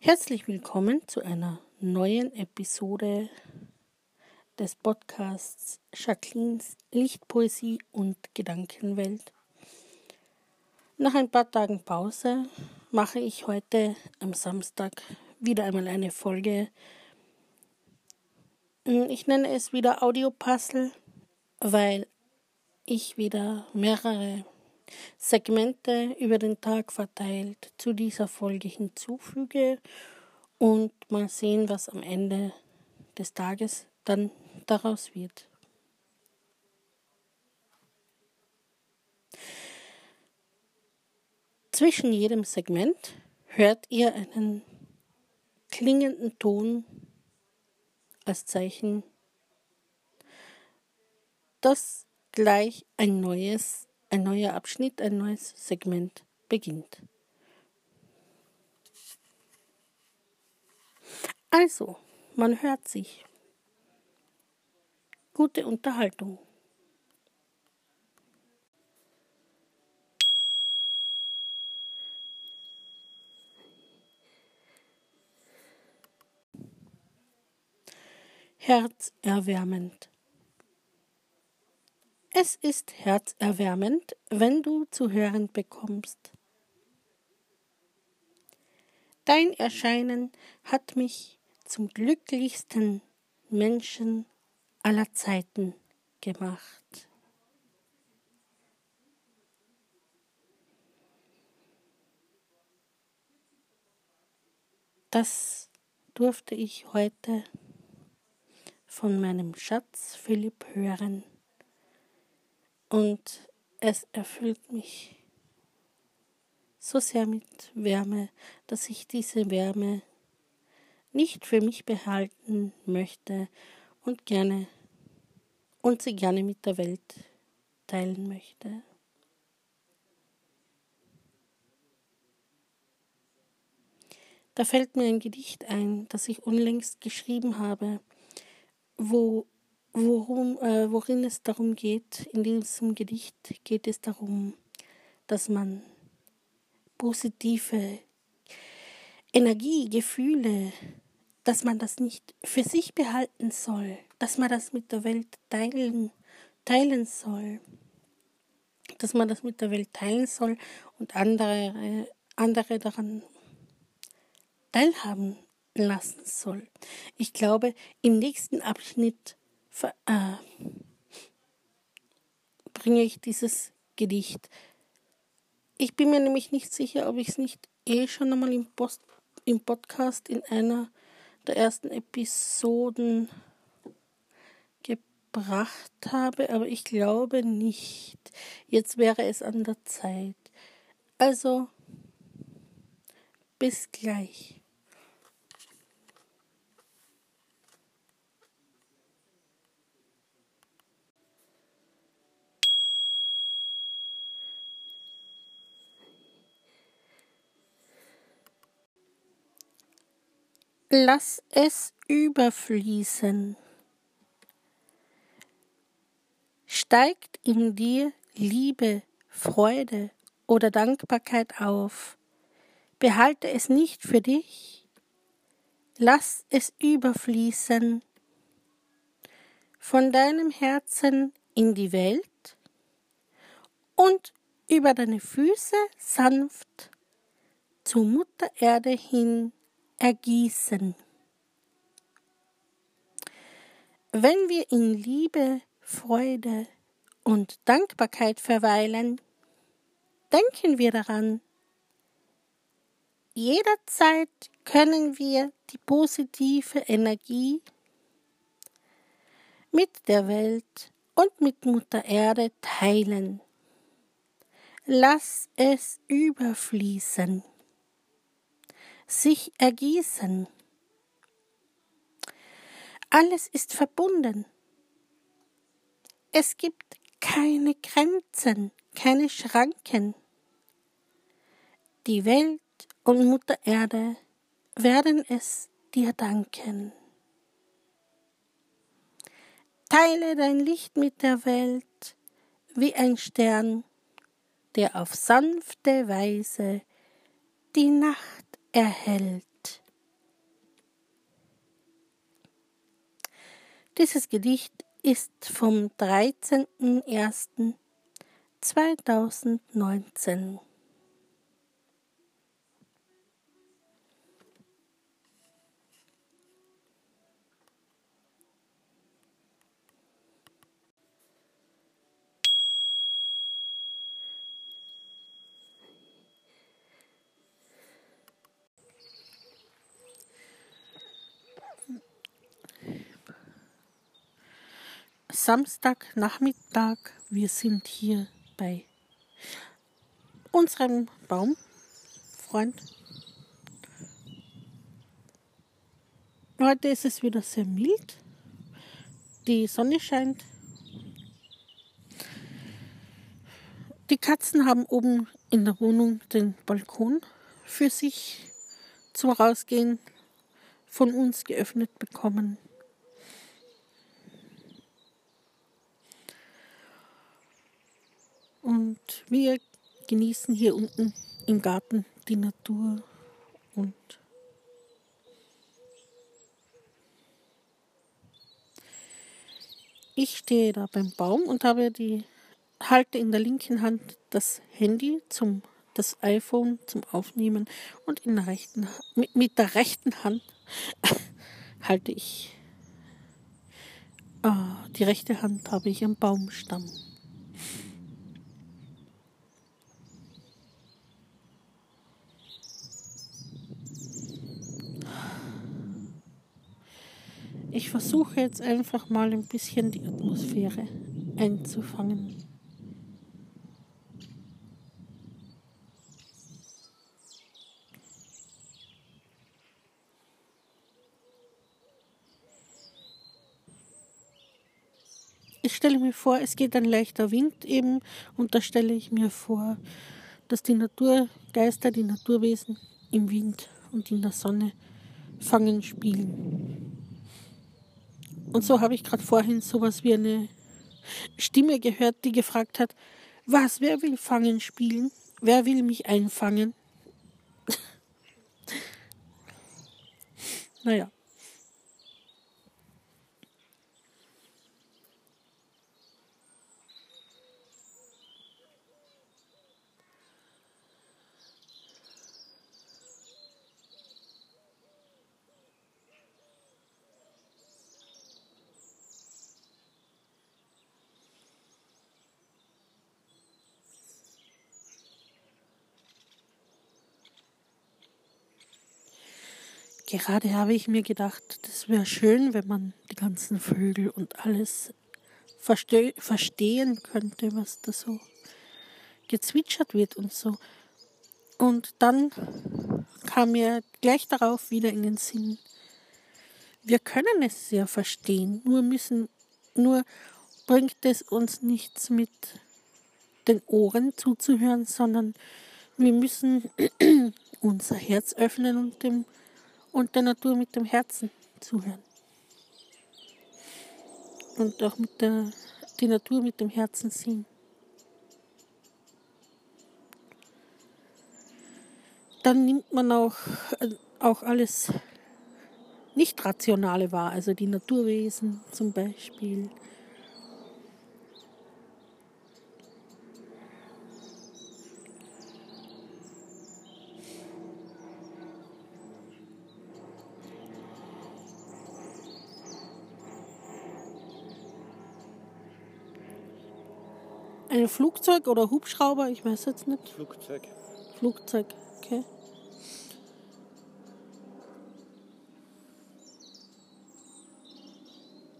Herzlich willkommen zu einer neuen Episode des Podcasts Jacquelines Lichtpoesie und Gedankenwelt. Nach ein paar Tagen Pause mache ich heute am Samstag wieder einmal eine Folge. Ich nenne es wieder Audio-Puzzle, weil ich wieder mehrere Segmente über den Tag verteilt zu dieser Folge hinzufüge und mal sehen, was am Ende des Tages dann daraus wird. Zwischen jedem Segment hört ihr einen klingenden Ton als Zeichen, dass gleich ein neues ein neuer Abschnitt, ein neues Segment beginnt. Also, man hört sich. Gute Unterhaltung. Herzerwärmend. Es ist herzerwärmend, wenn du zu hören bekommst. Dein Erscheinen hat mich zum glücklichsten Menschen aller Zeiten gemacht. Das durfte ich heute von meinem Schatz Philipp hören und es erfüllt mich so sehr mit Wärme, dass ich diese Wärme nicht für mich behalten möchte und gerne und sie gerne mit der Welt teilen möchte. Da fällt mir ein Gedicht ein, das ich unlängst geschrieben habe, wo worum, äh, worin es darum geht, in diesem Gedicht geht es darum, dass man positive Energie, Gefühle, dass man das nicht für sich behalten soll, dass man das mit der Welt teilen, teilen soll, dass man das mit der Welt teilen soll und andere, andere daran teilhaben lassen soll. Ich glaube, im nächsten Abschnitt äh, bringe ich dieses Gedicht. Ich bin mir nämlich nicht sicher, ob ich es nicht eh schon einmal im, Post, im Podcast in einer der ersten Episoden gebracht habe, aber ich glaube nicht. Jetzt wäre es an der Zeit. Also, bis gleich. Lass es überfließen. Steigt in dir Liebe, Freude oder Dankbarkeit auf, behalte es nicht für dich, lass es überfließen. Von deinem Herzen in die Welt und über deine Füße sanft zur Mutter Erde hin ergießen. Wenn wir in Liebe, Freude und Dankbarkeit verweilen, denken wir daran, jederzeit können wir die positive Energie mit der Welt und mit Mutter Erde teilen. Lass es überfließen sich ergießen. Alles ist verbunden. Es gibt keine Grenzen, keine Schranken. Die Welt und Mutter Erde werden es dir danken. Teile dein Licht mit der Welt wie ein Stern, der auf sanfte Weise die Nacht erhält. Dieses Gedicht ist vom 13.01.2019. Samstagnachmittag. Wir sind hier bei unserem Baumfreund. Heute ist es wieder sehr mild. Die Sonne scheint. Die Katzen haben oben in der Wohnung den Balkon für sich zum Rausgehen von uns geöffnet bekommen. Wir genießen hier unten im Garten die Natur und ich stehe da beim Baum und habe die halte in der linken Hand das Handy zum das iPhone zum Aufnehmen und in der rechten mit, mit der rechten Hand halte ich ah, die rechte Hand habe ich am Baumstamm. Ich versuche jetzt einfach mal ein bisschen die Atmosphäre einzufangen. Ich stelle mir vor, es geht ein leichter Wind eben und da stelle ich mir vor, dass die Naturgeister, die Naturwesen im Wind und in der Sonne fangen spielen. Und so habe ich gerade vorhin sowas wie eine Stimme gehört, die gefragt hat, was, wer will Fangen spielen? Wer will mich einfangen? naja. Gerade habe ich mir gedacht, das wäre schön, wenn man die ganzen Vögel und alles verste verstehen könnte, was da so gezwitschert wird und so. Und dann kam mir gleich darauf wieder in den Sinn, wir können es ja verstehen, nur müssen, nur bringt es uns nichts mit den Ohren zuzuhören, sondern wir müssen unser Herz öffnen und dem und der Natur mit dem Herzen zuhören. Und auch mit der die Natur mit dem Herzen sehen. Dann nimmt man auch, auch alles Nicht-Rationale wahr, also die Naturwesen zum Beispiel, Ein Flugzeug oder Hubschrauber? Ich weiß jetzt nicht. Flugzeug. Flugzeug, okay.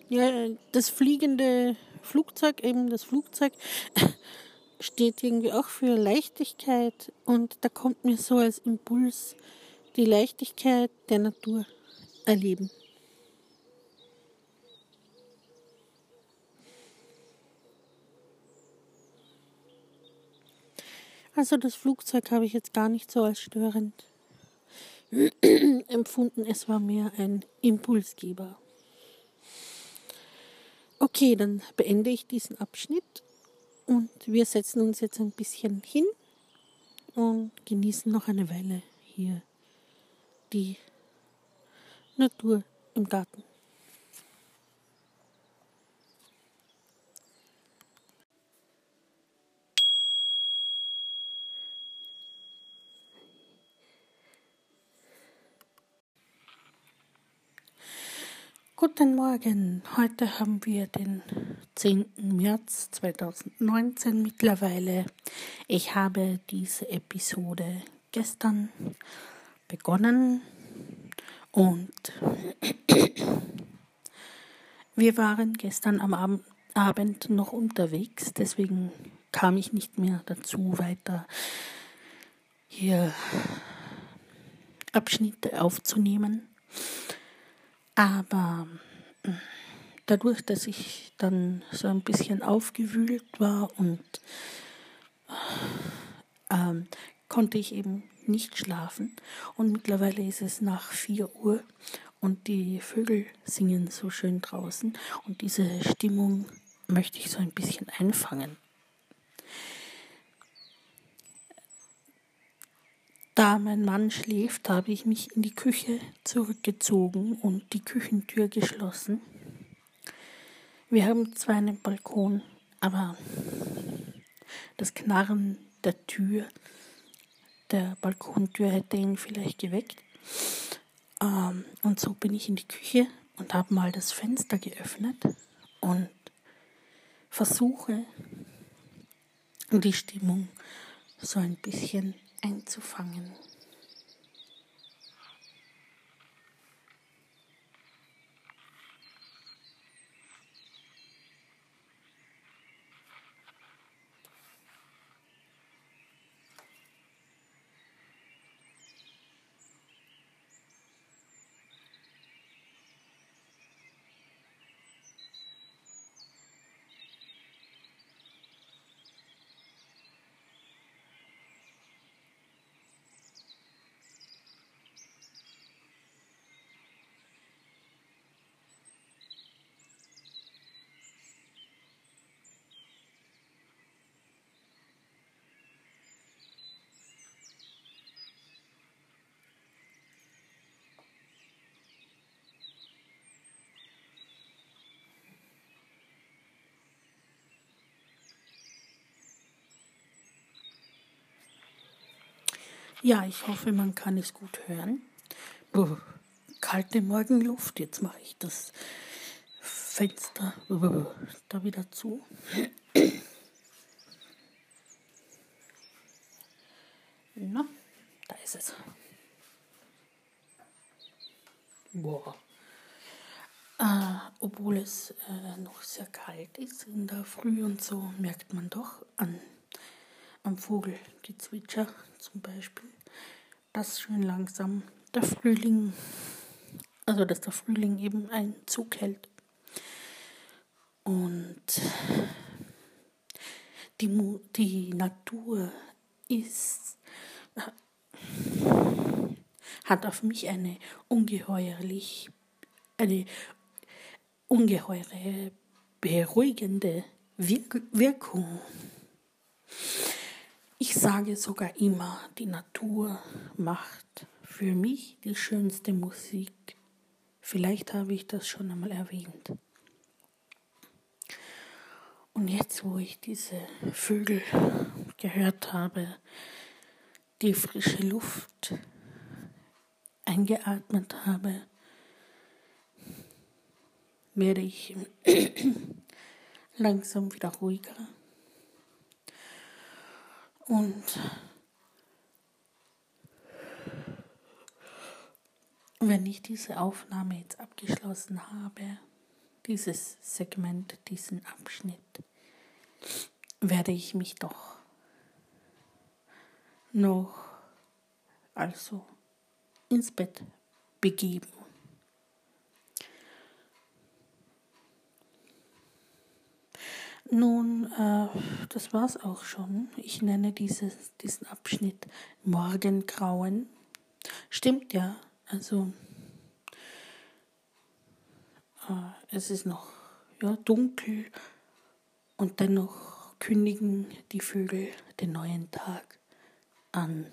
Ja, das fliegende Flugzeug, eben das Flugzeug, steht irgendwie auch für Leichtigkeit und da kommt mir so als Impuls die Leichtigkeit der Natur erleben. Also das Flugzeug habe ich jetzt gar nicht so als störend empfunden. Es war mehr ein Impulsgeber. Okay, dann beende ich diesen Abschnitt und wir setzen uns jetzt ein bisschen hin und genießen noch eine Weile hier die Natur im Garten. Guten Morgen, heute haben wir den 10. März 2019 mittlerweile. Ich habe diese Episode gestern begonnen und wir waren gestern am Abend noch unterwegs, deswegen kam ich nicht mehr dazu, weiter hier Abschnitte aufzunehmen. Aber mm, dadurch, dass ich dann so ein bisschen aufgewühlt war und ähm, konnte ich eben nicht schlafen. Und mittlerweile ist es nach 4 Uhr und die Vögel singen so schön draußen und diese Stimmung möchte ich so ein bisschen einfangen. Da mein Mann schläft, habe ich mich in die Küche zurückgezogen und die Küchentür geschlossen. Wir haben zwar einen Balkon, aber das Knarren der Tür, der Balkontür hätte ihn vielleicht geweckt. Ähm, und so bin ich in die Küche und habe mal das Fenster geöffnet und versuche die Stimmung so ein bisschen einzufangen. Ja, ich hoffe, man kann es gut hören. Oh, kalte Morgenluft. Jetzt mache ich das Fenster oh, da wieder zu. Na, da ist es. Boah. Äh, obwohl es äh, noch sehr kalt ist in der Früh und so, merkt man doch an am Vogelgezwitscher zum Beispiel, dass schön langsam der Frühling, also dass der Frühling eben einen Zug hält. Und die, die Natur ist, hat auf mich eine ungeheuerlich, eine ungeheure beruhigende Wirkung. Ich sage sogar immer, die Natur macht für mich die schönste Musik. Vielleicht habe ich das schon einmal erwähnt. Und jetzt, wo ich diese Vögel gehört habe, die frische Luft eingeatmet habe, werde ich langsam wieder ruhiger und wenn ich diese Aufnahme jetzt abgeschlossen habe, dieses Segment, diesen Abschnitt, werde ich mich doch noch also ins Bett begeben. Nun, äh, das war's auch schon. Ich nenne dieses, diesen Abschnitt Morgengrauen. Stimmt ja, also äh, es ist noch ja, dunkel und dennoch kündigen die Vögel den neuen Tag an.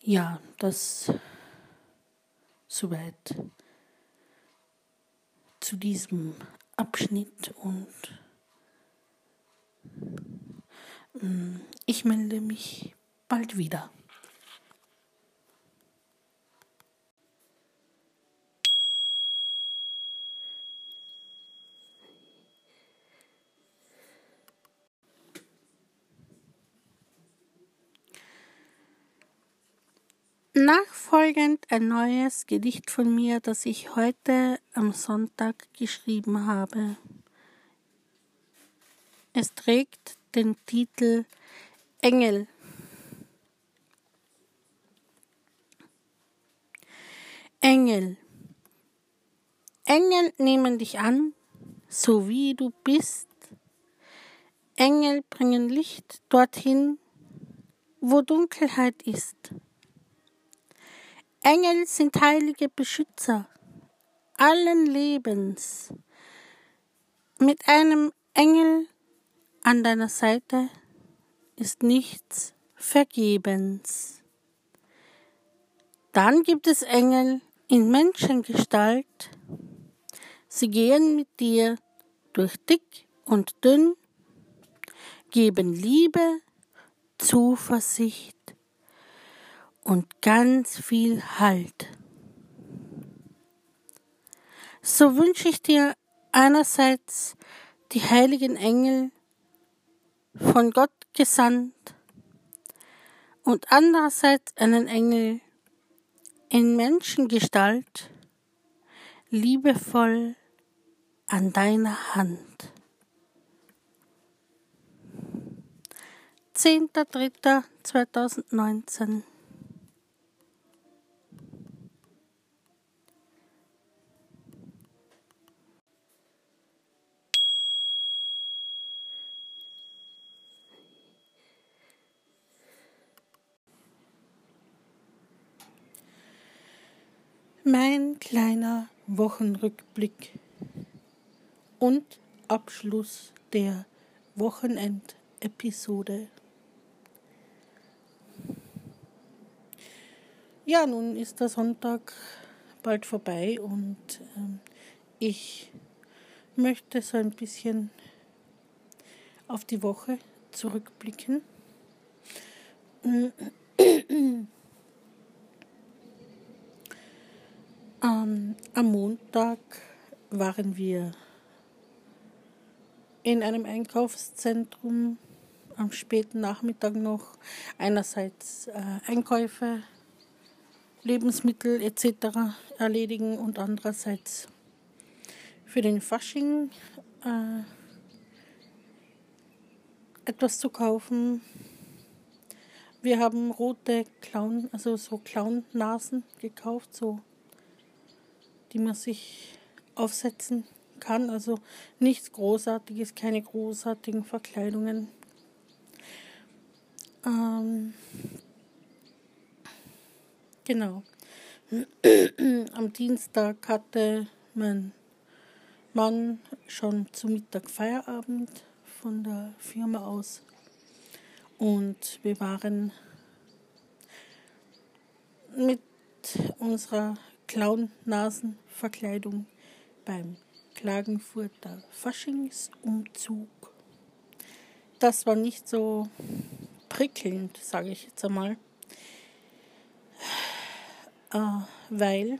Ja, das soweit zu diesem Abschnitt und mm, ich melde mich bald wieder. Nachfolgend ein neues Gedicht von mir, das ich heute am Sonntag geschrieben habe. Es trägt den Titel Engel. Engel. Engel nehmen dich an, so wie du bist. Engel bringen Licht dorthin, wo Dunkelheit ist. Engel sind heilige Beschützer allen Lebens. Mit einem Engel an deiner Seite ist nichts vergebens. Dann gibt es Engel in Menschengestalt. Sie gehen mit dir durch dick und dünn, geben Liebe, Zuversicht und ganz viel Halt. So wünsche ich dir einerseits die heiligen Engel von Gott gesandt und andererseits einen Engel in Menschengestalt, liebevoll an deiner Hand. 10.03.2019 Mein kleiner Wochenrückblick und Abschluss der Wochenendepisode. Ja, nun ist der Sonntag bald vorbei und äh, ich möchte so ein bisschen auf die Woche zurückblicken. Ähm, am Montag waren wir in einem Einkaufszentrum am späten Nachmittag noch. Einerseits äh, Einkäufe, Lebensmittel etc. erledigen und andererseits für den Fasching äh, etwas zu kaufen. Wir haben rote Clown, also so Clown-Nasen gekauft, so die man sich aufsetzen kann. Also nichts Großartiges, keine großartigen Verkleidungen. Ähm, genau. Am Dienstag hatte mein Mann schon zu Mittag Feierabend von der Firma aus und wir waren mit unserer Clown-Nasenverkleidung beim Klagenfurter Faschingsumzug. Das war nicht so prickelnd, sage ich jetzt einmal, äh, weil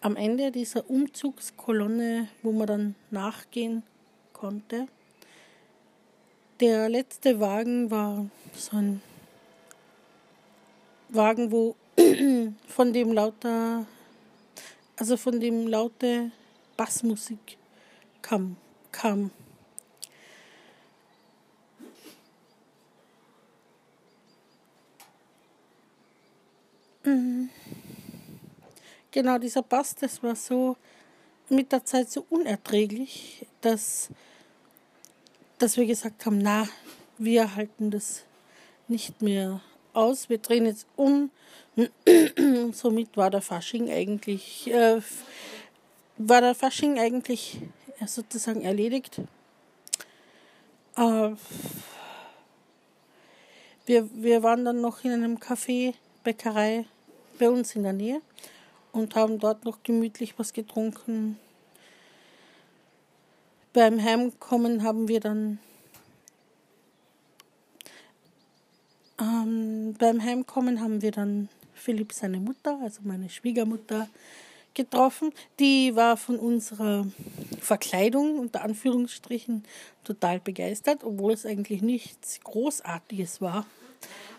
am Ende dieser Umzugskolonne, wo man dann nachgehen konnte, der letzte Wagen war so ein Wagen, wo von dem lauter also von dem laute Bassmusik kam. kam. Mhm. Genau, dieser Bass, das war so mit der Zeit so unerträglich, dass, dass wir gesagt haben, na, wir halten das nicht mehr aus, wir drehen jetzt um. Somit war der Fasching eigentlich, äh, war der Fasching eigentlich sozusagen erledigt. Äh, wir, wir waren dann noch in einem Café, Bäckerei bei uns in der Nähe und haben dort noch gemütlich was getrunken. Beim Heimkommen haben wir dann Ähm, beim Heimkommen haben wir dann Philipp seine Mutter, also meine Schwiegermutter, getroffen. Die war von unserer Verkleidung unter Anführungsstrichen total begeistert, obwohl es eigentlich nichts Großartiges war.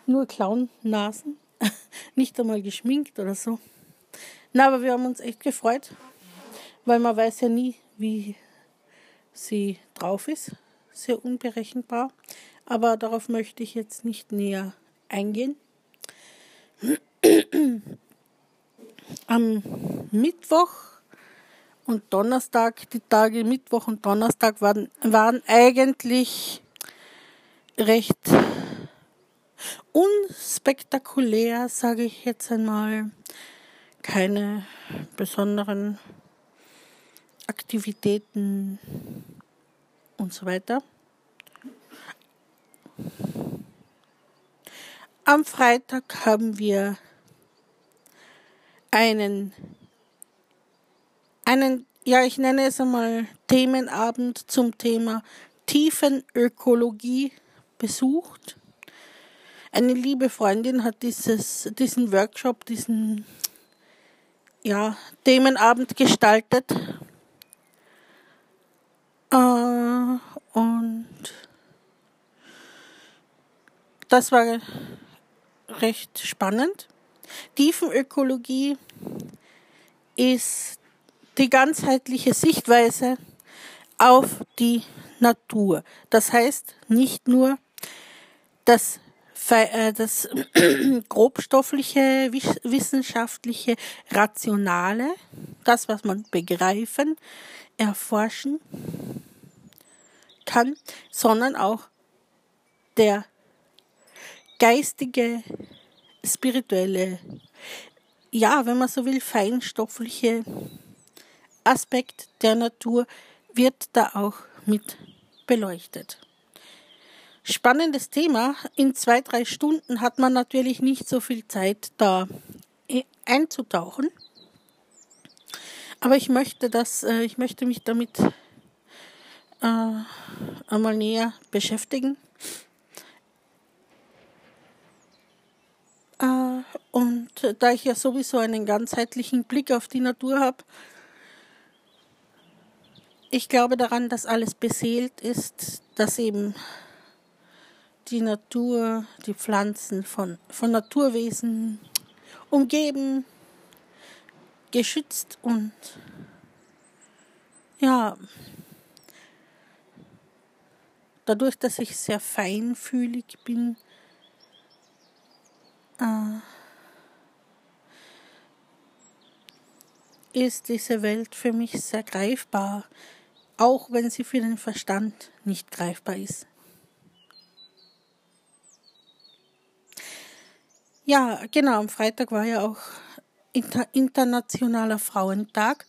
Nur Clown-Nasen. nicht einmal geschminkt oder so. Na, aber wir haben uns echt gefreut, weil man weiß ja nie, wie sie drauf ist. Sehr unberechenbar. Aber darauf möchte ich jetzt nicht näher eingehen. Am Mittwoch und Donnerstag, die Tage Mittwoch und Donnerstag waren, waren eigentlich recht unspektakulär, sage ich jetzt einmal. Keine besonderen Aktivitäten und so weiter. Am Freitag haben wir einen, einen, ja, ich nenne es einmal Themenabend zum Thema Tiefenökologie besucht. Eine liebe Freundin hat dieses, diesen Workshop, diesen ja, Themenabend gestaltet. Äh, und das war recht spannend. Tiefenökologie ist die ganzheitliche Sichtweise auf die Natur. Das heißt nicht nur das, äh, das grobstoffliche, wissenschaftliche, rationale, das, was man begreifen, erforschen kann, sondern auch der geistige, spirituelle, ja, wenn man so will, feinstoffliche Aspekt der Natur wird da auch mit beleuchtet. Spannendes Thema. In zwei, drei Stunden hat man natürlich nicht so viel Zeit, da einzutauchen. Aber ich möchte das, äh, ich möchte mich damit äh, einmal näher beschäftigen. Äh, und da ich ja sowieso einen ganzheitlichen Blick auf die Natur habe, ich glaube daran, dass alles beseelt ist, dass eben die Natur, die Pflanzen von, von Naturwesen umgeben, geschützt und ja, dadurch, dass ich sehr feinfühlig bin, äh, ist diese Welt für mich sehr greifbar, auch wenn sie für den Verstand nicht greifbar ist. Ja, genau, am Freitag war ja auch Inter Internationaler Frauentag.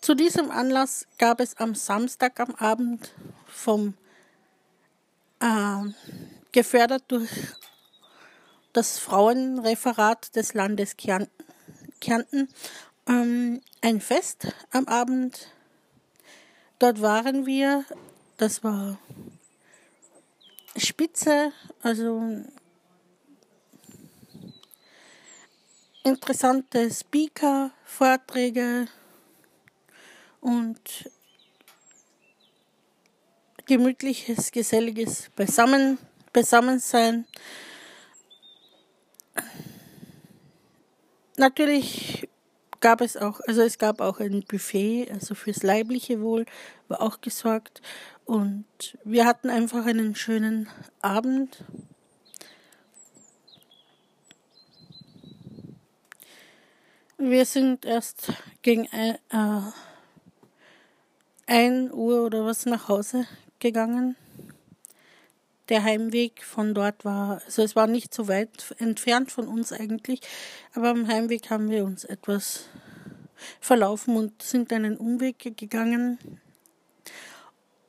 Zu diesem Anlass gab es am Samstag am Abend vom äh, gefördert durch das Frauenreferat des Landes Kärnten ähm, ein Fest am Abend. Dort waren wir, das war spitze, also interessante Speaker, Vorträge und gemütliches, geselliges Beisammen, Beisammensein. Natürlich gab es auch, also es gab auch ein Buffet, also fürs leibliche Wohl war auch gesorgt. Und wir hatten einfach einen schönen Abend. Wir sind erst gegen ein, äh, 1 Uhr oder was nach Hause gegangen. Der Heimweg von dort war, also es war nicht so weit entfernt von uns eigentlich, aber am Heimweg haben wir uns etwas verlaufen und sind einen Umweg gegangen.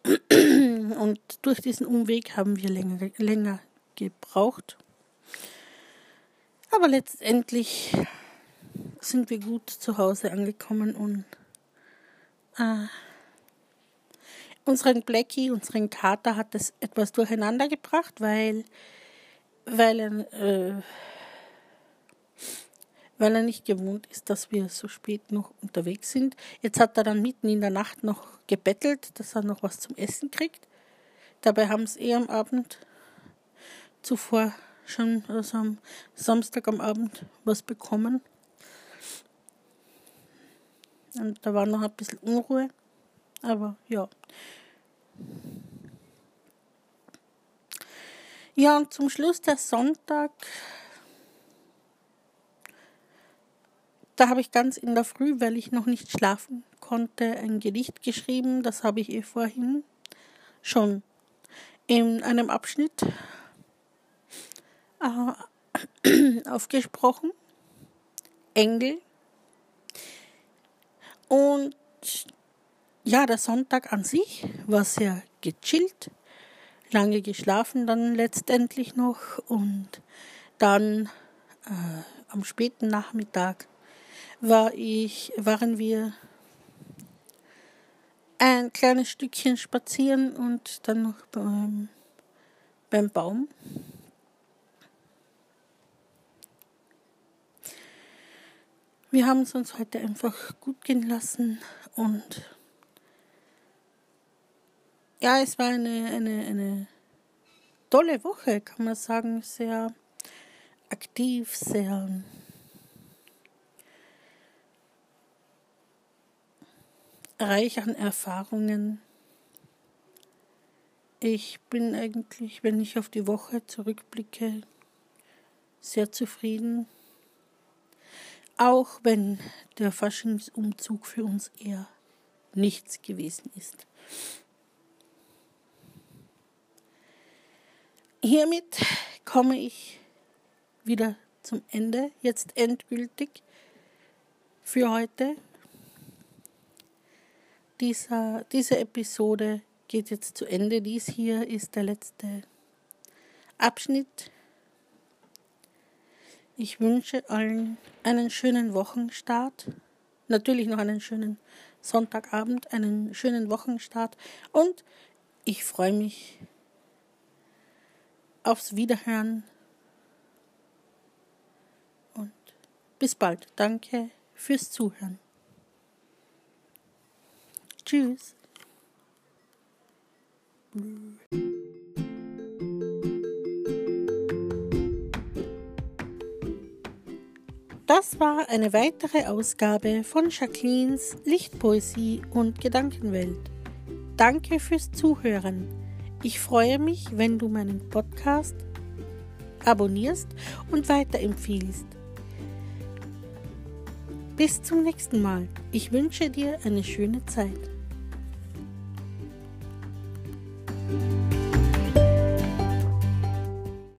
Und durch diesen Umweg haben wir länger, länger gebraucht. Aber letztendlich sind wir gut zu Hause angekommen und äh, unseren Blackie, unseren Kater hat es etwas durcheinander gebracht, weil, weil er, äh, weil er nicht gewohnt ist, dass wir so spät noch unterwegs sind. Jetzt hat er dann mitten in der Nacht noch gebettelt, dass er noch was zum Essen kriegt. Dabei haben sie eh am Abend zuvor schon, also am Samstag am Abend, was bekommen. Und da war noch ein bisschen Unruhe. Aber ja. Ja, und zum Schluss der Sonntag. Da habe ich ganz in der Früh, weil ich noch nicht schlafen konnte, ein Gedicht geschrieben. Das habe ich eh vorhin schon in einem Abschnitt äh, aufgesprochen. Engel. Und ja, der Sonntag an sich war sehr gechillt, lange geschlafen dann letztendlich noch und dann äh, am späten Nachmittag war ich, waren wir ein kleines Stückchen spazieren und dann noch beim, beim Baum. Wir haben es uns heute einfach gut gehen lassen und ja, es war eine, eine, eine tolle Woche, kann man sagen, sehr aktiv, sehr reich an Erfahrungen. Ich bin eigentlich, wenn ich auf die Woche zurückblicke, sehr zufrieden. Auch wenn der Faschingsumzug für uns eher nichts gewesen ist. Hiermit komme ich wieder zum Ende, jetzt endgültig für heute. Dieser, diese Episode geht jetzt zu Ende. Dies hier ist der letzte Abschnitt. Ich wünsche allen einen schönen Wochenstart. Natürlich noch einen schönen Sonntagabend, einen schönen Wochenstart. Und ich freue mich aufs Wiederhören und bis bald. Danke fürs Zuhören. Tschüss. Das war eine weitere Ausgabe von Jacquelines Lichtpoesie und Gedankenwelt. Danke fürs Zuhören. Ich freue mich, wenn du meinen Podcast abonnierst und weiterempfiehlst. Bis zum nächsten Mal. Ich wünsche dir eine schöne Zeit.